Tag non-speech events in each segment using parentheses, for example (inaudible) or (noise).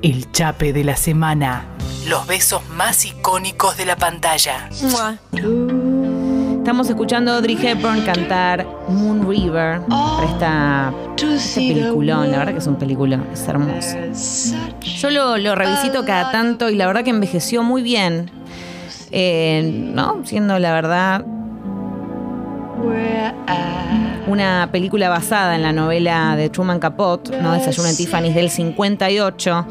El chape de la semana. Los besos más icónicos de la pantalla. Estamos escuchando a Audrey Hepburn cantar Moon River para esta, este peliculón. La verdad que es un peliculón, es hermoso. Yo lo, revisito cada tanto y la verdad que envejeció muy bien. Eh, ¿No? Siendo la verdad una película basada en la novela de Truman Capote, ¿no? Desayuno en Tiffany's del 58.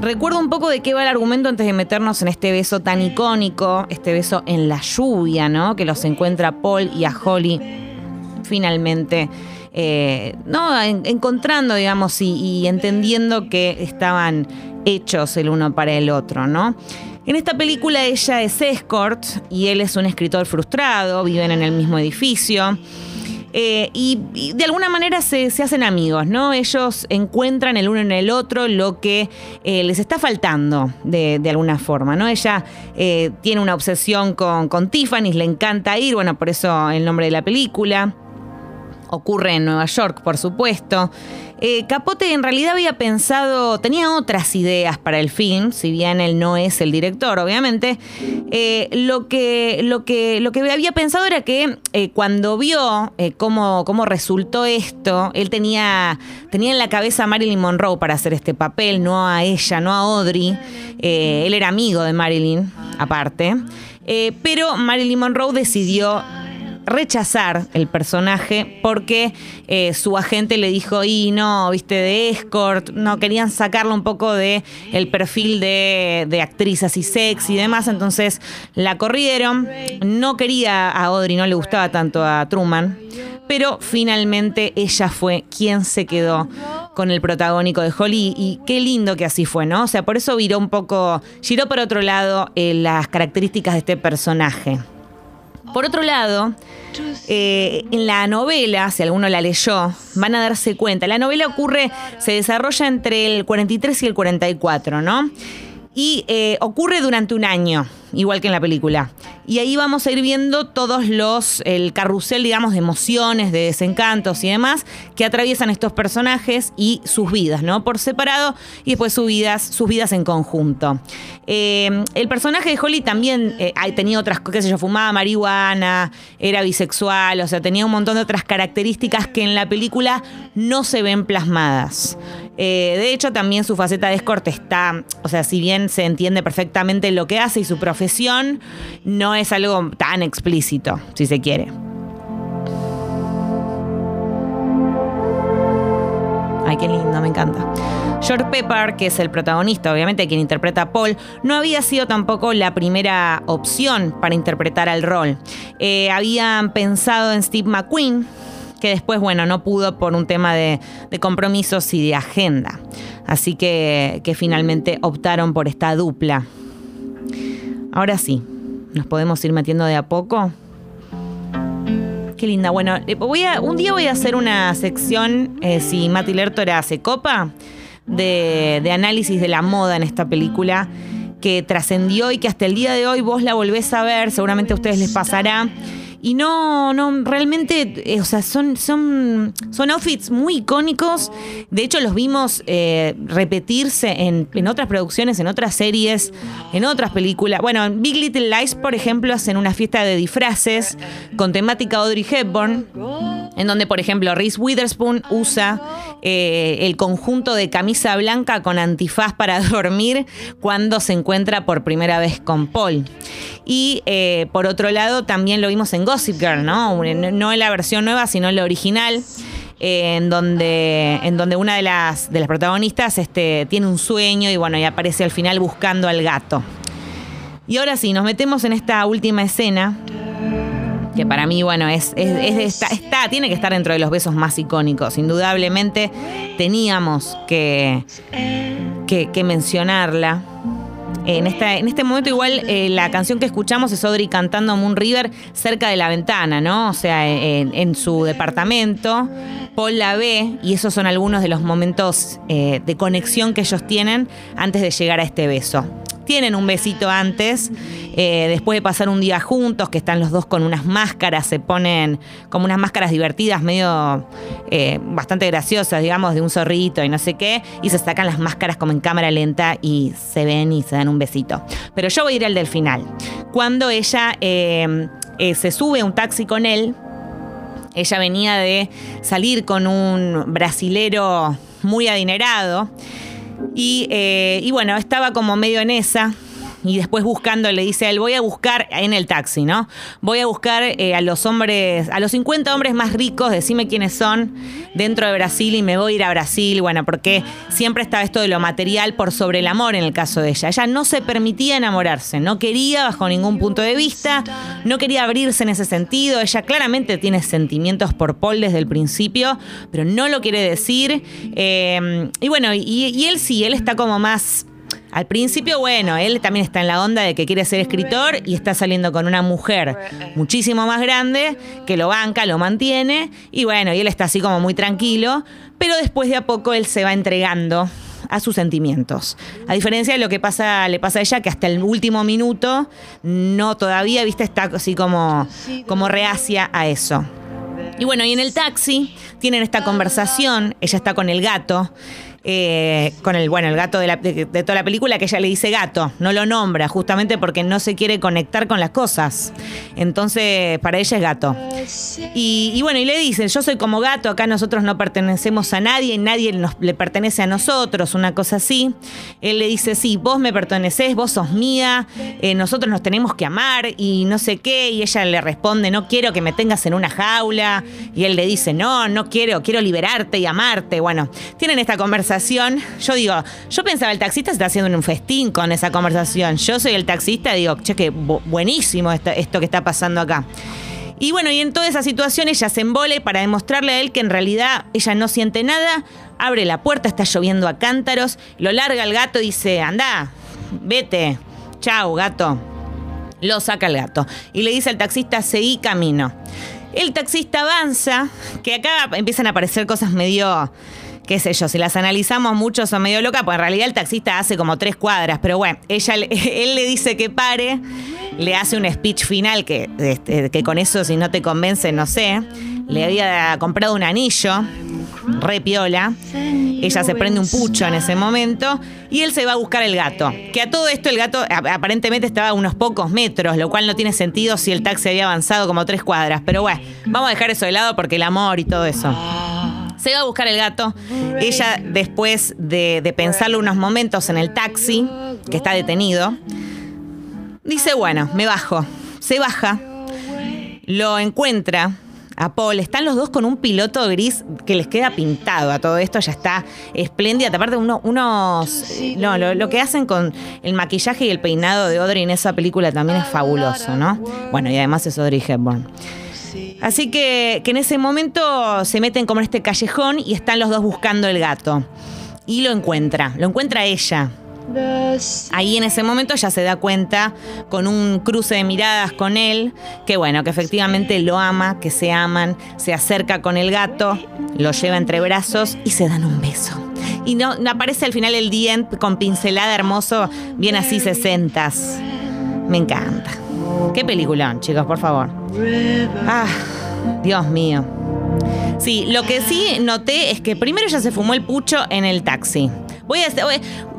Recuerdo un poco de qué va el argumento antes de meternos en este beso tan icónico, este beso en la lluvia, ¿no? Que los encuentra Paul y a Holly finalmente. Eh, no, encontrando, digamos, y, y entendiendo que estaban hechos el uno para el otro, ¿no? En esta película ella es escort y él es un escritor frustrado, viven en el mismo edificio. Eh, y, de alguna manera se, hacen amigos, ¿no? Ellos encuentran el uno en el otro lo que eh, les está faltando de, alguna forma, ¿no? Ella eh, tiene una obsesión con, con Tiffany, le encanta ir, bueno, por eso el nombre de la película. Ocurre en Nueva York, por supuesto. Eh, Capote en realidad había pensado, tenía otras ideas para el film, si bien él no es el director, obviamente. Eh, lo, que, lo, que, lo que había pensado era que eh, cuando vio cómo, cómo, resultó esto, él tenía, tenía en la cabeza a Marilyn Monroe para hacer este papel, no a ella, no a Audrey. él era amigo de Marilyn, aparte. pero Marilyn Monroe decidió rechazar el personaje porque eh, su agente le dijo, y no, viste, de escort, no, querían sacarlo un poco de el perfil de, de actriz así sexy y demás, entonces la corrieron, no quería a Audrey, no le gustaba tanto a Truman, pero finalmente ella fue quien se quedó con el protagónico de Holly y qué lindo que así fue, ¿no? O sea, por eso viró un poco, giró por otro lado eh, las características de este personaje. Por otro lado, eh, en la novela, si alguno la leyó, van a darse cuenta. La novela ocurre, se desarrolla entre el 43 y el 44, ¿no? Y eh, ocurre durante un año, igual que en la película. Y ahí vamos a ir viendo todos los, el carrusel, digamos, de emociones, de desencantos y demás que atraviesan estos personajes y sus vidas, ¿no? Por separado y después sus vidas, sus vidas en conjunto. Eh, el personaje de Holly también eh, tenía otras, qué sé yo, fumaba marihuana, era bisexual, o sea, tenía un montón de otras características que en la película no se ven plasmadas. Eh, de hecho, también su faceta de escort está, o sea, si bien se entiende perfectamente lo que hace y su profesión, no es algo tan explícito, si se quiere. Ay, qué lindo, me encanta. George Pepper, que es el protagonista, obviamente, quien interpreta a Paul, no había sido tampoco la primera opción para interpretar al rol. Eh, habían pensado en Steve McQueen, que después, bueno, no pudo por un tema de, compromisos y de agenda. Así que, que finalmente optaron por esta dupla. Ahora sí, nos podemos ir metiendo de a poco. Qué linda. Bueno, eh, voy a, un día voy a hacer una sección, eh, si Mati Lertora se copa, de, de análisis de la moda en esta película que trascendió y que hasta el día de hoy vos la volvés a ver, seguramente a ustedes les pasará y no, no, realmente, eh, o sea, son, son, son outfits muy icónicos. De hecho, los vimos eh, repetirse en, en, otras producciones, en otras series, en otras películas. Bueno, en Big Little Lies, por ejemplo, hacen una fiesta de disfraces con temática Audrey Hepburn en donde, por ejemplo, Reese Witherspoon usa eh, el conjunto de camisa blanca con antifaz para (laughs) dormir cuando se encuentra por primera vez con Paul. Y eh, por otro lado, también lo vimos en Gossip Girl, ¿no? No en la versión nueva, sino en la original. Eh, en, donde, en donde una de las, de las protagonistas este, tiene un sueño y bueno, y aparece al final buscando al gato. Y ahora sí, nos metemos en esta última escena que para mí, bueno, es, está, tiene que estar dentro de los besos más icónicos. Indudablemente teníamos que, que, mencionarla. En, esta, en este momento igual eh, la canción que escuchamos es Audrey cantando Moon River cerca de la ventana, ¿no? O sea, en, su departamento. Paul la ve y esos son algunos de los momentos eh, de conexión que ellos tienen antes de llegar a este beso tienen un besito antes, eh, después de pasar un día juntos, que están los dos con unas máscaras, se ponen como unas máscaras divertidas, medio eh, bastante graciosas, digamos, de un zorrito y no sé qué, y se sacan las máscaras como en cámara lenta y se ven y se dan un besito. Pero yo voy a ir al del final. Cuando ella eh, se sube a un taxi con él, ella venía de salir con un brasilero muy adinerado y, y bueno, estaba como medio en esa y después buscando le dice a él, voy a buscar en el taxi, ¿no? Voy a buscar eh, a los hombres, a los 50 hombres más ricos, decime quiénes son dentro de Brasil y me voy a ir a Brasil, bueno, porque siempre estaba esto de lo material por sobre el amor en el caso de ella. Ella no se permitía enamorarse, no quería bajo ningún punto de vista, no quería abrirse en ese sentido, ella claramente tiene sentimientos por Paul desde el principio, pero no lo quiere decir. Eh, y bueno, y él sí, él está como más al principio, bueno, él también está en la onda de que quiere ser escritor y está saliendo con una mujer muchísimo más grande que lo banca, lo mantiene y bueno, y él está así como muy tranquilo, pero después de a poco él se va entregando a sus sentimientos. A diferencia de lo que pasa, le pasa a ella, que hasta el último minuto no todavía, viste, está así como, como reacia a eso. Y bueno, y en el taxi tienen esta conversación, ella está con el gato eh, con el, bueno, el gato de, toda la película, que ella le dice gato, no lo nombra, justamente porque no se quiere conectar con las cosas. Entonces, para ella es gato. Y, bueno, y le dice, yo soy como gato, acá nosotros no pertenecemos a nadie, nadie le pertenece a nosotros, una cosa así. Él le dice, sí, vos me perteneces, vos sos mía, eh, nosotros nos tenemos que amar y no sé qué. Y ella le responde, no quiero que me tengas en una jaula. Y él le dice, no, no quiero, quiero liberarte y amarte. Bueno, tienen esta conversación yo digo, yo pensaba, el taxista está haciendo un festín con esa conversación. Yo soy el taxista, digo, che, que buenísimo esto, que está pasando acá. Y bueno, y en toda esa situación ella se embole para demostrarle a él que en realidad ella no siente nada, abre la puerta, está lloviendo a cántaros, lo larga el gato y dice, anda, vete, chau, gato. Lo saca el gato y le dice al taxista, seguí camino. El taxista avanza, que acá empiezan a aparecer cosas medio qué sé yo, si las analizamos mucho son medio locas, pues en realidad el taxista hace como tres cuadras, pero bueno, ella, (laughs) él le dice que pare, le hace un speech final que, este, que con eso si no te convence, no sé, le había comprado un anillo, re piola, ella se prende un pucho en ese momento y él se va a buscar el gato, que a todo esto el gato aparentemente estaba a unos pocos metros, lo cual no tiene sentido si el taxi había avanzado como tres cuadras, pero bueno, vamos a dejar eso de lado porque el amor y todo eso. Se va a buscar el gato. Ella, después de, pensarlo unos momentos en el taxi, que está detenido, dice, bueno, me bajo. Se baja, lo encuentra a Paul. Están los dos con un piloto gris que les queda pintado a todo esto, ya está espléndida. Aparte, uno, unos. No, lo, lo, que hacen con el maquillaje y el peinado de Audrey en esa película también es fabuloso, ¿no? Bueno, y además es Audrey Hepburn. Así que, que en ese momento se meten como en este callejón y están los dos buscando el gato. Y lo encuentra, lo encuentra ella. Ahí en ese momento ya se da cuenta con un cruce de miradas con él, que bueno, que efectivamente lo ama, que se aman, se acerca con el gato, lo lleva entre brazos y se dan un beso. Y no, aparece al final el día con pincelada hermoso, bien así sesentas. Me encanta. Qué peliculón, chicos, por favor. Ah, Dios mío. Sí, lo que sí noté es que primero ya se fumó el pucho en el taxi. Voy a,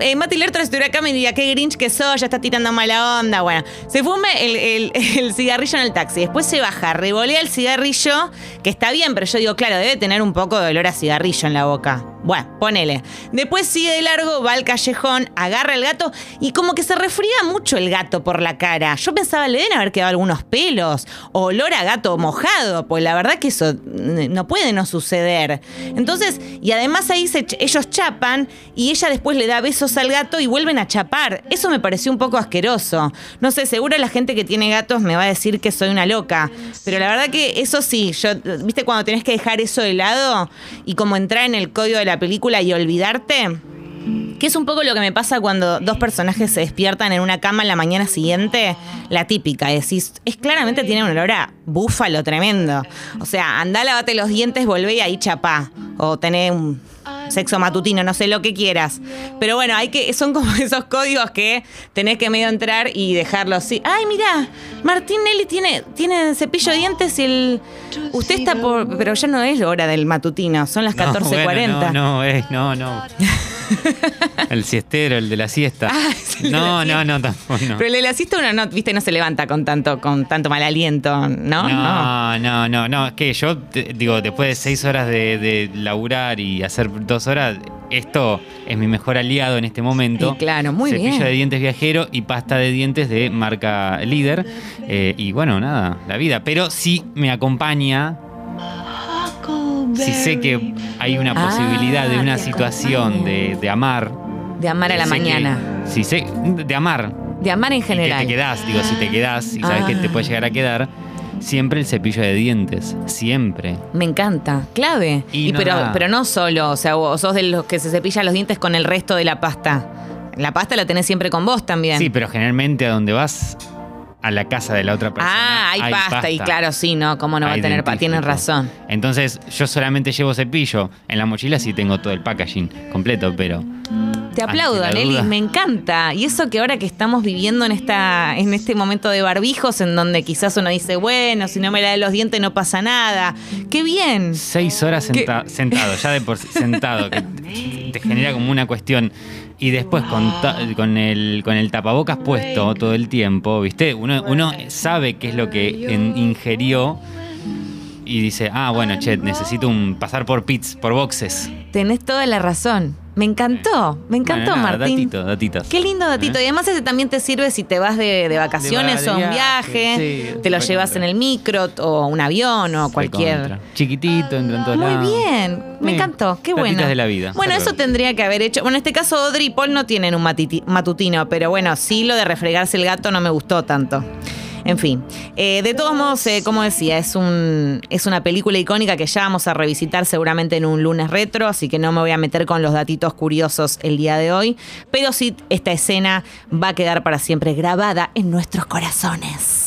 eh, Mati estuviera acá me diría, qué grinch que sos, ya está tirando mala onda. Bueno, se fume (laughs) el, cigarrillo en el taxi. Después se baja, revolea el cigarrillo, que está bien, pero yo digo, claro, debe tener un poco de olor a cigarrillo en la boca. Bueno, ponele. Después sigue de largo, va al callejón, agarra el gato y como que se refría mucho el gato por la cara. Yo pensaba, le deben haber quedado algunos pelos, olor a gato mojado, pues la verdad que eso no puede no suceder. Entonces, y además ahí ellos chapan y ella después le da besos al gato y vuelven a chapar. Eso me pareció un poco asqueroso. No sé, seguro la gente que tiene gatos me va a decir que soy una loca. Pero la verdad que eso sí, yo, ¿viste cuando tenés que dejar eso de lado y como entrar en el código de la película y olvidarte? Que es un poco lo que me pasa cuando dos personajes se despiertan en una cama en la mañana siguiente, la típica, decís, es claramente tiene un olor a búfalo tremendo. O sea, andá, lavate los dientes, volvé y ahí chapá. O tenés un sexo matutino, no sé lo que quieras. Pero bueno, hay que, son como (laughs) esos códigos que tenés que medio entrar y dejarlo así. Ay, mira, Martín Nelly tiene, tiene cepillo de dientes y el. Usted está por. Pero ya no es hora del matutino, son las No, 14.40. bueno, no, no, eh, no, no. (laughs) el siestero, el de la siesta. Ah, es de no, la no, no, tampoco. No. Pero el de la siesta uno no, viste, no se levanta con tanto, con tanto mal aliento, ¿no? No, no, no, no, es que yo te- digo, después de seis horas de, de laburar y hacer dos horas, esto es mi mejor aliado en este momento. Claro, muy Cepillo bien. de dientes viajero y pasta de dientes de marca líder. Eh, y bueno, nada, la vida. Pero sí me acompaña. Si sé que hay una Ah, posibilidad de una te situación de, de amar. De amar a la sé que- mañana. Si sé, de amar. De amar en Y que general. te quedás, digo, si te quedás y sabes que te Ah. puede llegar a quedar, siempre el cepillo de dientes. Siempre. Me encanta, clave. Y Y no pero, nada. pero no solo, o sea, vos sos de los que se cepillan los dientes con el resto de la pasta. La pasta la tenés siempre con vos también. Sí, pero generalmente a donde vas, a la casa de la otra persona. ah, hay, pasta, y claro, sí, ¿no? ¿Cómo no va a tener pasta? Tienen razón. Entonces, yo solamente llevo cepillo. En la mochila sí tengo todo el packaging completo, pero. Te aplaudo, la Nelly, me encanta. Y eso que ahora que estamos viviendo en esta, en este momento de barbijos, en donde quizás uno dice, bueno, si no me la de los dientes no pasa nada. ¡Qué bien! Seis horas sentado, ya de por sí sentado, que te genera como una cuestión. Y después con, el, con el tapabocas puesto todo el tiempo, ¿viste? Uno, uno sabe qué es lo que en- ingerió y dice, ah, bueno, che, necesito un, pasar por pits, por boxes. Tenés toda la razón. Me encantó, me encantó, Bueno, nada, Martín. Datito, datitos. Qué lindo datito. ¿Eh? Y además ese también te sirve si te vas de, de vacaciones De o un viaje, sí, te lo llevas en el micro o un avión o cualquier... Chiquitito, entra en todos Muy bien, me Sí, encantó, qué datitas bueno. de la vida. Bueno, eso tendría que haber hecho. Bueno, en este caso Audrey y Paul no tienen un matutino, pero bueno, sí lo de refregarse el gato no me gustó tanto. En fin, eh, de todos modos, eh, como decía, es, un, es una película icónica que ya vamos a revisitar seguramente en un lunes retro, así que no me voy a meter con los datitos curiosos el día de hoy, pero sí esta escena va a quedar para siempre grabada en nuestros corazones.